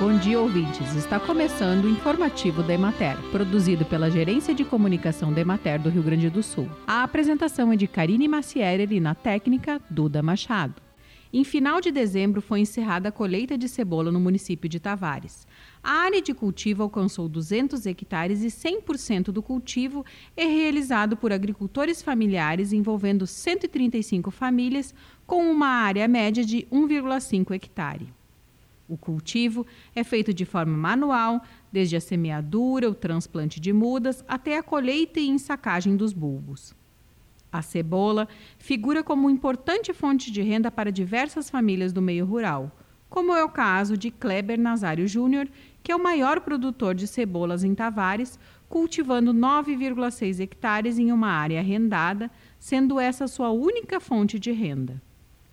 Bom dia, ouvintes. Está começando o informativo da Emater, produzido pela Gerência de Comunicação da Emater do Rio Grande do Sul. A apresentação é de Karine Macierer e na técnica, Duda Machado. Em final de dezembro foi encerrada a colheita de cebola no município de Tavares. A área de cultivo alcançou 200 hectares e 100% do cultivo é realizado por agricultores familiares envolvendo 135 famílias com uma área média de 1,5 hectare. O cultivo é feito de forma manual, desde a semeadura, o transplante de mudas até a colheita e ensacagem dos bulbos. A cebola figura como importante fonte de renda para diversas famílias do meio rural, como é o caso de Kleber Nazário Júnior, que é o maior produtor de cebolas em Tavares, cultivando 9,6 hectares em uma área arrendada, sendo essa sua única fonte de renda.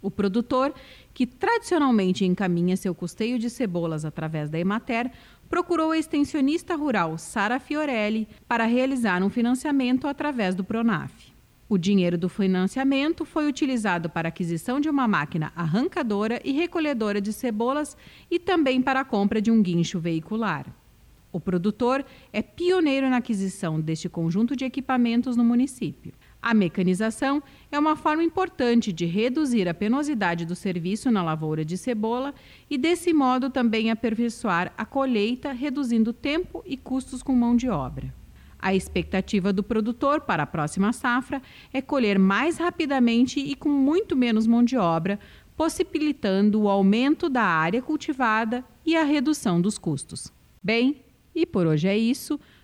O produtor, que tradicionalmente encaminha seu custeio de cebolas através da Emater, procurou a extensionista rural Sara Fiorelli para realizar um financiamento através do Pronaf. O dinheiro do financiamento foi utilizado para a aquisição de uma máquina arrancadora e recolhedora de cebolas e também para a compra de um guincho veicular. O produtor é pioneiro na aquisição deste conjunto de equipamentos no município. A mecanização é uma forma importante de reduzir a penosidade do serviço na lavoura de cebola e, desse modo, também aperfeiçoar a colheita, reduzindo tempo e custos com mão de obra. A expectativa do produtor para a próxima safra é colher mais rapidamente e com muito menos mão de obra, possibilitando o aumento da área cultivada e a redução dos custos. Bem, e por hoje é isso.